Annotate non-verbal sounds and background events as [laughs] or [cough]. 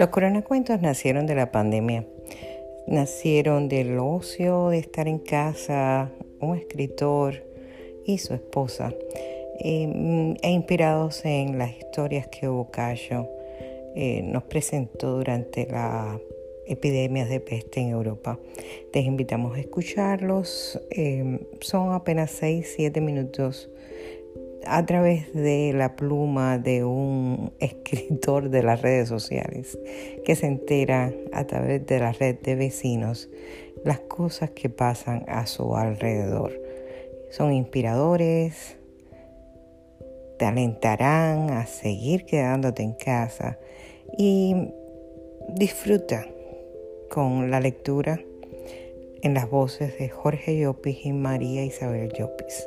Los coronacuentos nacieron de la pandemia, nacieron del ocio de estar en casa, un escritor y su esposa, eh, e inspirados en las historias que Boccaccio eh, nos presentó durante la epidemias de peste en Europa. Te invitamos a escucharlos. Eh, son apenas 6-7 minutos a través de la pluma de un [laughs] escritor de las redes sociales que se entera a través de la red de vecinos las cosas que pasan a su alrededor. Son inspiradores, te alentarán a seguir quedándote en casa y disfruta con la lectura en las voces de Jorge Llopis y María Isabel Llopis.